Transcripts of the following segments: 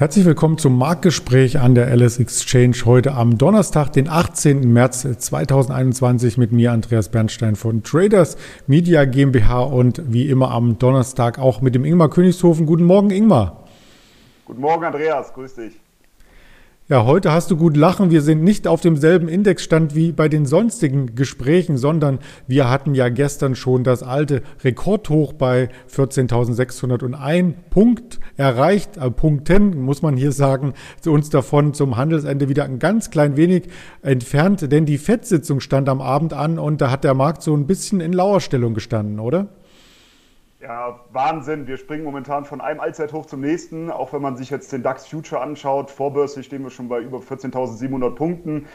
Herzlich willkommen zum Marktgespräch an der LS Exchange heute am Donnerstag, den 18. März 2021 mit mir Andreas Bernstein von Traders Media GmbH und wie immer am Donnerstag auch mit dem Ingmar Königshofen. Guten Morgen, Ingmar. Guten Morgen, Andreas. Grüß dich. Ja, heute hast du gut lachen. Wir sind nicht auf demselben Indexstand wie bei den sonstigen Gesprächen, sondern wir hatten ja gestern schon das alte Rekordhoch bei 14.601 Punkt erreicht. Äh, Punkten, muss man hier sagen, zu uns davon zum Handelsende wieder ein ganz klein wenig entfernt, denn die FED-Sitzung stand am Abend an und da hat der Markt so ein bisschen in Lauerstellung gestanden, oder? Ja, Wahnsinn. Wir springen momentan von einem Allzeithoch zum nächsten. Auch wenn man sich jetzt den DAX Future anschaut, vorbörslich stehen wir schon bei über 14.700 Punkten.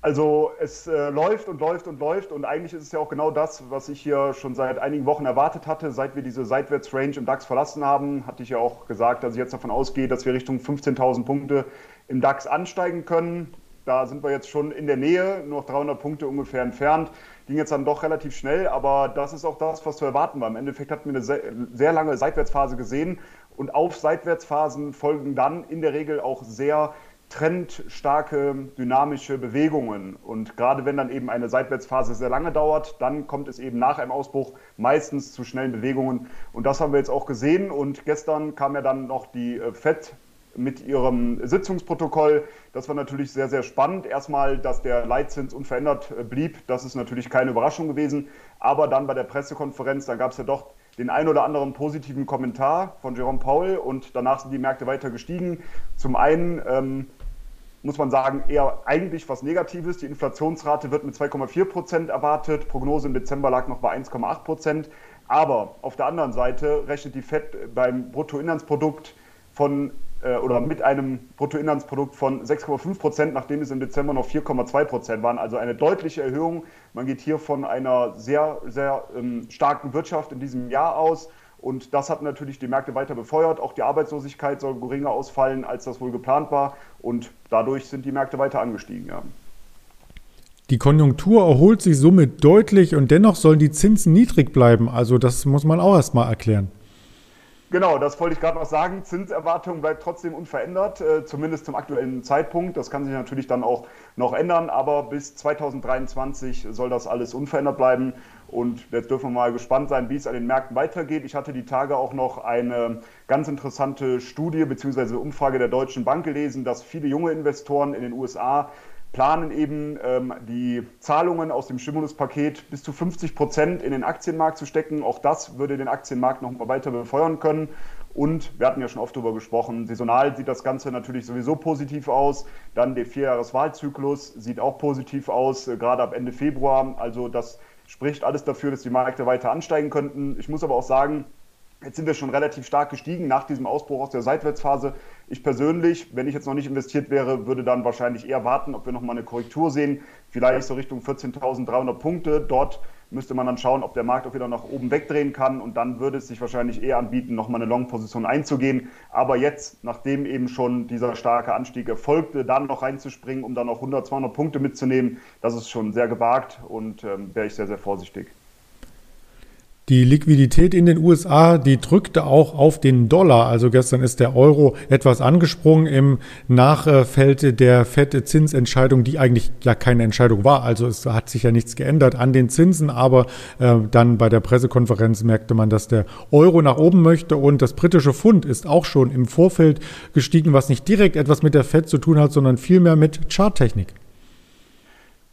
Also es äh, läuft und läuft und läuft und eigentlich ist es ja auch genau das, was ich hier schon seit einigen Wochen erwartet hatte. Seit wir diese Seitwärtsrange im DAX verlassen haben, hatte ich ja auch gesagt, dass ich jetzt davon ausgehe, dass wir Richtung 15.000 Punkte im DAX ansteigen können. Da sind wir jetzt schon in der Nähe, nur noch 300 Punkte ungefähr entfernt. Ging jetzt dann doch relativ schnell, aber das ist auch das, was zu erwarten war. Im Endeffekt hatten wir eine sehr, sehr lange Seitwärtsphase gesehen und auf Seitwärtsphasen folgen dann in der Regel auch sehr trendstarke, dynamische Bewegungen. Und gerade wenn dann eben eine Seitwärtsphase sehr lange dauert, dann kommt es eben nach einem Ausbruch meistens zu schnellen Bewegungen. Und das haben wir jetzt auch gesehen. Und gestern kam ja dann noch die äh, FED mit ihrem Sitzungsprotokoll. Das war natürlich sehr, sehr spannend. Erstmal, dass der Leitzins unverändert äh, blieb, das ist natürlich keine Überraschung gewesen. Aber dann bei der Pressekonferenz, da gab es ja doch den ein oder anderen positiven Kommentar von Jerome Paul und danach sind die Märkte weiter gestiegen. Zum einen ähm, muss man sagen, eher eigentlich was Negatives. Die Inflationsrate wird mit 2,4 Prozent erwartet. Prognose im Dezember lag noch bei 1,8 Prozent. Aber auf der anderen Seite rechnet die FED beim Bruttoinlandsprodukt von oder mit einem Bruttoinlandsprodukt von 6,5 Prozent, nachdem es im Dezember noch 4,2 Prozent waren. Also eine deutliche Erhöhung. Man geht hier von einer sehr, sehr ähm, starken Wirtschaft in diesem Jahr aus. Und das hat natürlich die Märkte weiter befeuert. Auch die Arbeitslosigkeit soll geringer ausfallen, als das wohl geplant war. Und dadurch sind die Märkte weiter angestiegen. Ja. Die Konjunktur erholt sich somit deutlich und dennoch sollen die Zinsen niedrig bleiben. Also das muss man auch erstmal erklären. Genau, das wollte ich gerade noch sagen. Zinserwartung bleibt trotzdem unverändert, äh, zumindest zum aktuellen Zeitpunkt. Das kann sich natürlich dann auch noch ändern, aber bis 2023 soll das alles unverändert bleiben. Und jetzt dürfen wir mal gespannt sein, wie es an den Märkten weitergeht. Ich hatte die Tage auch noch eine ganz interessante Studie bzw. Umfrage der Deutschen Bank gelesen, dass viele junge Investoren in den USA planen eben ähm, die Zahlungen aus dem Stimuluspaket bis zu 50 Prozent in den Aktienmarkt zu stecken. Auch das würde den Aktienmarkt noch weiter befeuern können. Und wir hatten ja schon oft darüber gesprochen, saisonal sieht das Ganze natürlich sowieso positiv aus. Dann der Vierjahreswahlzyklus sieht auch positiv aus, äh, gerade ab Ende Februar. Also das spricht alles dafür, dass die Märkte weiter ansteigen könnten. Ich muss aber auch sagen, Jetzt sind wir schon relativ stark gestiegen nach diesem Ausbruch aus der Seitwärtsphase. Ich persönlich, wenn ich jetzt noch nicht investiert wäre, würde dann wahrscheinlich eher warten, ob wir nochmal eine Korrektur sehen. Vielleicht so Richtung 14.300 Punkte. Dort müsste man dann schauen, ob der Markt auch wieder nach oben wegdrehen kann. Und dann würde es sich wahrscheinlich eher anbieten, nochmal eine Long-Position einzugehen. Aber jetzt, nachdem eben schon dieser starke Anstieg erfolgte, dann noch reinzuspringen, um dann noch 100, 200 Punkte mitzunehmen, das ist schon sehr gewagt und ähm, wäre ich sehr, sehr vorsichtig. Die Liquidität in den USA, die drückte auch auf den Dollar. Also gestern ist der Euro etwas angesprungen im Nachfeld der FED-Zinsentscheidung, die eigentlich ja keine Entscheidung war. Also es hat sich ja nichts geändert an den Zinsen, aber äh, dann bei der Pressekonferenz merkte man, dass der Euro nach oben möchte und das britische Pfund ist auch schon im Vorfeld gestiegen, was nicht direkt etwas mit der FED zu tun hat, sondern vielmehr mit Charttechnik.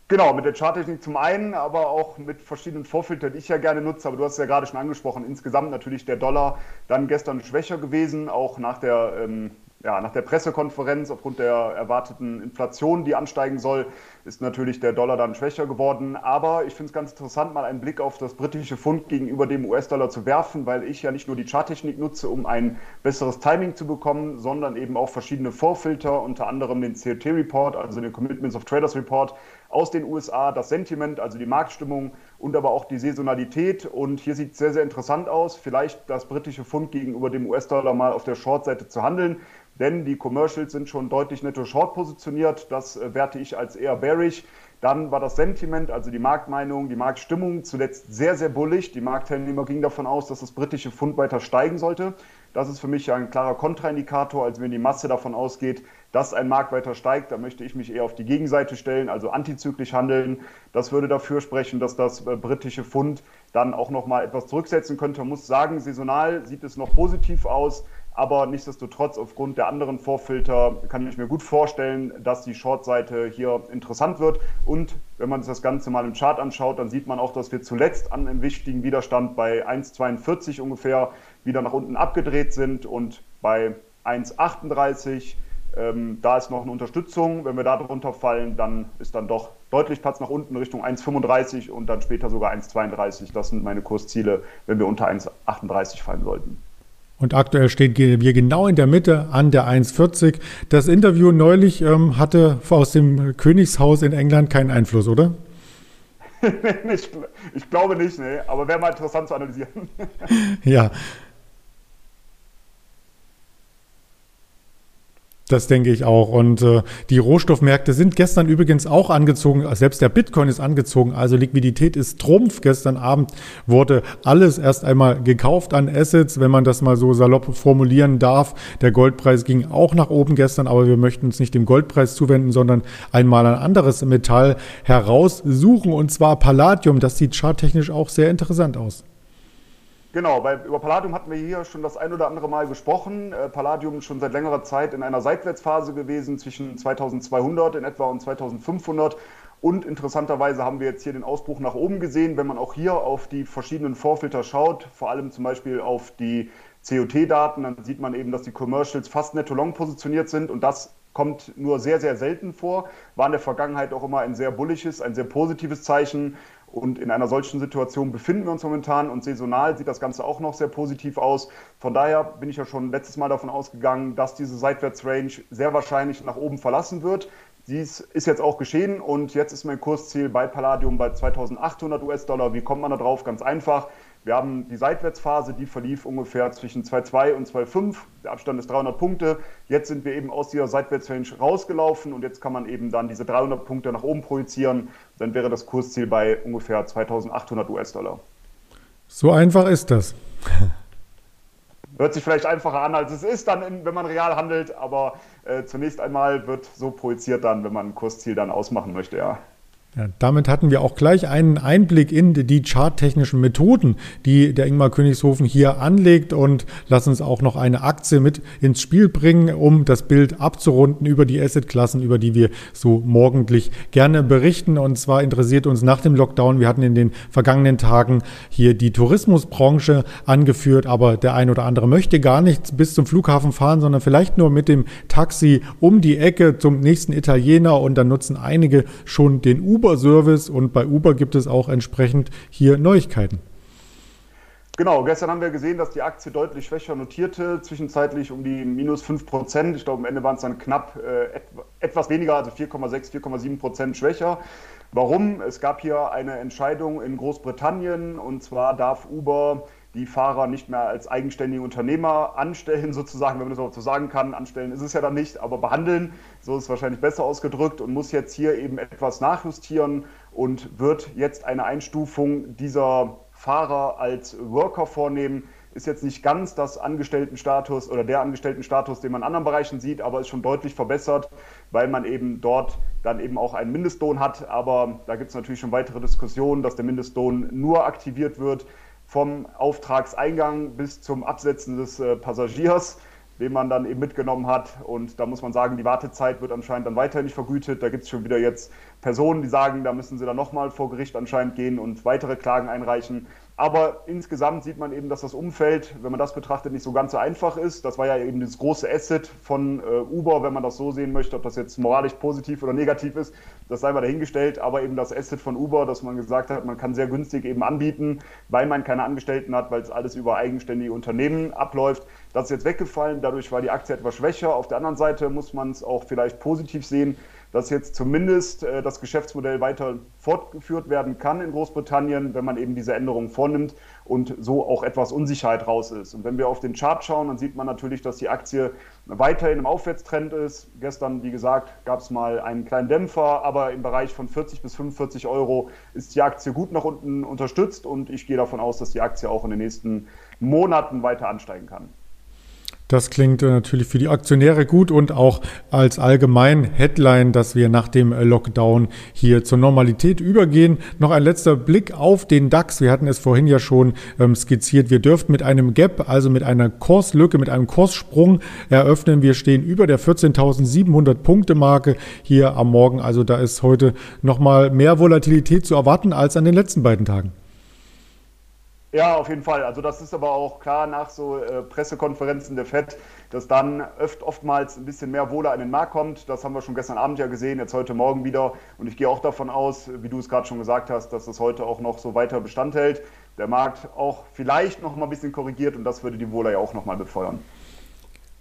Genau, mit der Charttechnik zum einen, aber auch mit verschiedenen Vorfiltern, die ich ja gerne nutze. Aber du hast es ja gerade schon angesprochen. Insgesamt natürlich der Dollar dann gestern schwächer gewesen, auch nach der ähm, ja, nach der Pressekonferenz aufgrund der erwarteten Inflation, die ansteigen soll, ist natürlich der Dollar dann schwächer geworden. Aber ich finde es ganz interessant, mal einen Blick auf das britische Pfund gegenüber dem US-Dollar zu werfen, weil ich ja nicht nur die Charttechnik nutze, um ein besseres Timing zu bekommen, sondern eben auch verschiedene Vorfilter, unter anderem den COT-Report, also den Commitments of Traders Report aus den USA, das Sentiment, also die Marktstimmung und aber auch die Saisonalität. Und hier sieht es sehr, sehr interessant aus, vielleicht das britische Pfund gegenüber dem US-Dollar mal auf der Short-Seite zu handeln denn die Commercials sind schon deutlich netto short positioniert. Das äh, werte ich als eher bearish. Dann war das Sentiment, also die Marktmeinung, die Marktstimmung zuletzt sehr, sehr bullig. Die Marktteilnehmer gingen davon aus, dass das britische Pfund weiter steigen sollte. Das ist für mich ein klarer Kontraindikator, als wenn die Masse davon ausgeht, dass ein Markt weiter steigt. Da möchte ich mich eher auf die Gegenseite stellen, also antizyklisch handeln. Das würde dafür sprechen, dass das äh, britische Pfund dann auch noch mal etwas zurücksetzen könnte. Man muss sagen, saisonal sieht es noch positiv aus. Aber nichtsdestotrotz, aufgrund der anderen Vorfilter, kann ich mir gut vorstellen, dass die Short-Seite hier interessant wird. Und wenn man sich das Ganze mal im Chart anschaut, dann sieht man auch, dass wir zuletzt an einem wichtigen Widerstand bei 1,42 ungefähr wieder nach unten abgedreht sind und bei 1,38. Ähm, da ist noch eine Unterstützung. Wenn wir da drunter fallen, dann ist dann doch deutlich Platz nach unten Richtung 1,35 und dann später sogar 1,32. Das sind meine Kursziele, wenn wir unter 1,38 fallen sollten. Und aktuell stehen wir genau in der Mitte an der 1,40. Das Interview neulich ähm, hatte aus dem Königshaus in England keinen Einfluss, oder? ich, ich, glaube nicht, nee. aber wäre mal interessant zu analysieren. ja, Das denke ich auch. Und äh, die Rohstoffmärkte sind gestern übrigens auch angezogen. Selbst der Bitcoin ist angezogen. Also Liquidität ist Trumpf. Gestern Abend wurde alles erst einmal gekauft an Assets, wenn man das mal so salopp formulieren darf. Der Goldpreis ging auch nach oben gestern, aber wir möchten uns nicht dem Goldpreis zuwenden, sondern einmal ein anderes Metall heraussuchen. Und zwar Palladium. Das sieht charttechnisch auch sehr interessant aus. Genau, bei, über Palladium hatten wir hier schon das ein oder andere Mal gesprochen. Äh, Palladium schon seit längerer Zeit in einer Seitwärtsphase gewesen, zwischen 2200 in etwa und 2500. Und interessanterweise haben wir jetzt hier den Ausbruch nach oben gesehen. Wenn man auch hier auf die verschiedenen Vorfilter schaut, vor allem zum Beispiel auf die COT-Daten, dann sieht man eben, dass die Commercials fast netto long positioniert sind und das kommt nur sehr, sehr selten vor. War in der Vergangenheit auch immer ein sehr bullisches, ein sehr positives Zeichen. Und in einer solchen Situation befinden wir uns momentan und saisonal sieht das Ganze auch noch sehr positiv aus. Von daher bin ich ja schon letztes Mal davon ausgegangen, dass diese Seitwärtsrange sehr wahrscheinlich nach oben verlassen wird. Dies ist jetzt auch geschehen und jetzt ist mein Kursziel bei Palladium bei 2800 US-Dollar. Wie kommt man da drauf? Ganz einfach. Wir haben die Seitwärtsphase, die verlief ungefähr zwischen 2,2 und 2,5. Der Abstand ist 300 Punkte. Jetzt sind wir eben aus dieser Seitwärtsrange rausgelaufen und jetzt kann man eben dann diese 300 Punkte nach oben projizieren. Dann wäre das Kursziel bei ungefähr 2800 US-Dollar. So einfach ist das. Hört sich vielleicht einfacher an, als es ist, dann, in, wenn man real handelt, aber äh, zunächst einmal wird so projiziert dann, wenn man ein Kursziel dann ausmachen möchte, ja. Ja, damit hatten wir auch gleich einen Einblick in die charttechnischen Methoden, die der Ingmar Königshofen hier anlegt und lass uns auch noch eine Aktie mit ins Spiel bringen, um das Bild abzurunden über die Assetklassen, über die wir so morgendlich gerne berichten. Und zwar interessiert uns nach dem Lockdown, wir hatten in den vergangenen Tagen hier die Tourismusbranche angeführt, aber der ein oder andere möchte gar nicht bis zum Flughafen fahren, sondern vielleicht nur mit dem Taxi um die Ecke zum nächsten Italiener und dann nutzen einige schon den Uber Uber-Service und bei Uber gibt es auch entsprechend hier Neuigkeiten. Genau, gestern haben wir gesehen, dass die Aktie deutlich schwächer notierte, zwischenzeitlich um die minus 5 Prozent. Ich glaube, am Ende waren es dann knapp äh, et etwas weniger, also 4,6, 4,7 Prozent schwächer. Warum? Es gab hier eine Entscheidung in Großbritannien und zwar darf Uber die Fahrer nicht mehr als eigenständige Unternehmer anstellen, sozusagen, wenn man das auch so sagen kann. Anstellen ist es ja dann nicht, aber behandeln, so ist es wahrscheinlich besser ausgedrückt und muss jetzt hier eben etwas nachjustieren und wird jetzt eine Einstufung dieser Fahrer als Worker vornehmen. Ist jetzt nicht ganz das Angestelltenstatus oder der Angestelltenstatus, den man in anderen Bereichen sieht, aber ist schon deutlich verbessert, weil man eben dort dann eben auch einen Mindestlohn hat. Aber da gibt es natürlich schon weitere Diskussionen, dass der Mindestlohn nur aktiviert wird, vom Auftragseingang bis zum Absetzen des äh, Passagiers, den man dann eben mitgenommen hat. Und da muss man sagen, die Wartezeit wird anscheinend dann weiter nicht vergütet. Da gibt es schon wieder jetzt Personen, die sagen, da müssen sie dann nochmal vor Gericht anscheinend gehen und weitere Klagen einreichen. Aber insgesamt sieht man eben, dass das Umfeld, wenn man das betrachtet, nicht so ganz so einfach ist. Das war ja eben das große Asset von äh, Uber, wenn man das so sehen möchte, ob das jetzt moralisch positiv oder negativ ist, das sei mal dahingestellt. Aber eben das Asset von Uber, dass man gesagt hat, man kann sehr günstig eben anbieten, weil man keine Angestellten hat, weil es alles über eigenständige Unternehmen abläuft. Das ist jetzt weggefallen. Dadurch war die Aktie etwas schwächer. Auf der anderen Seite muss man es auch vielleicht positiv sehen dass jetzt zumindest äh, das Geschäftsmodell weiter fortgeführt werden kann in Großbritannien, wenn man eben diese Änderungen vornimmt und so auch etwas Unsicherheit raus ist. Und wenn wir auf den Chart schauen, dann sieht man natürlich, dass die Aktie weiterhin im Aufwärtstrend ist. Gestern, wie gesagt, gab es mal einen kleinen Dämpfer, aber im Bereich von 40 bis 45 Euro ist die Aktie gut nach unten unterstützt und ich gehe davon aus, dass die Aktie auch in den nächsten Monaten weiter ansteigen kann. Das klingt äh, natürlich für die Aktionäre gut und auch als allgemein Headline, dass wir nach dem äh, Lockdown hier zur Normalität übergehen. Noch ein letzter Blick auf den DAX. Wir hatten es vorhin ja schon ähm, skizziert. Wir dürften mit einem Gap, also mit einer Kurslücke, mit einem Kurssprung eröffnen. Wir stehen über der 14.700 Punkte Marke hier am Morgen. Also da ist heute nochmal mehr Volatilität zu erwarten als an den letzten beiden Tagen. Ja, auf jeden Fall. Also das ist aber auch klar nach so äh, Pressekonferenzen der FED, dass dann öft, oftmals ein bisschen mehr Wohle an den Markt kommt. Das haben wir schon gestern Abend ja gesehen, jetzt heute Morgen wieder. Und ich gehe auch davon aus, wie du es gerade schon gesagt hast, dass das heute auch noch so weiter Bestand hält. Der Markt auch vielleicht noch mal ein bisschen korrigiert und das würde die Wohle ja auch noch mal befeuern.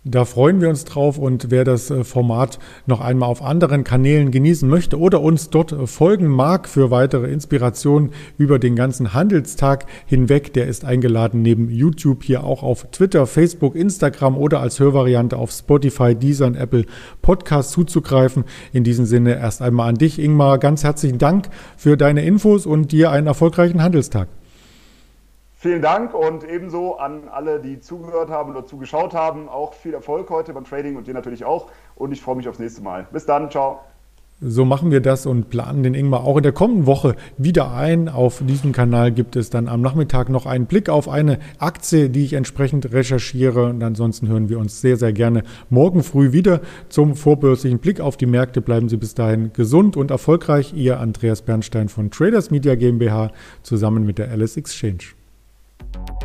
Da freuen wir uns drauf und wer das äh, Format noch einmal auf anderen Kanälen genießen möchte oder uns dort äh, folgen mag für weitere Inspirationen über den ganzen Handelstag hinweg, der ist eingeladen neben YouTube hier auch auf Twitter, Facebook, Instagram oder als Hörvariante auf Spotify, Deezer und Apple Podcast zuzugreifen. In diesem Sinne erst einmal an dich, Ingmar, ganz herzlichen Dank für deine Infos und dir einen erfolgreichen Handelstag. Vielen Dank und ebenso an alle, die zugehört haben oder zugeschaut haben. Auch viel Erfolg heute beim Trading und dir natürlich auch. Und ich freue mich aufs nächste Mal. Bis dann, ciao. So machen wir das und planen den Ingmar auch in der kommenden Woche wieder ein. Auf diesem Kanal gibt es dann am Nachmittag noch einen Blick auf eine Aktie, die ich entsprechend recherchiere. Und ansonsten hören wir uns sehr, sehr gerne morgen früh wieder zum vorbörslichen Blick auf die Märkte. Bleiben Sie bis dahin gesund und erfolgreich. Ihr Andreas Bernstein von Traders Media GmbH zusammen mit der Alice Exchange. Thank you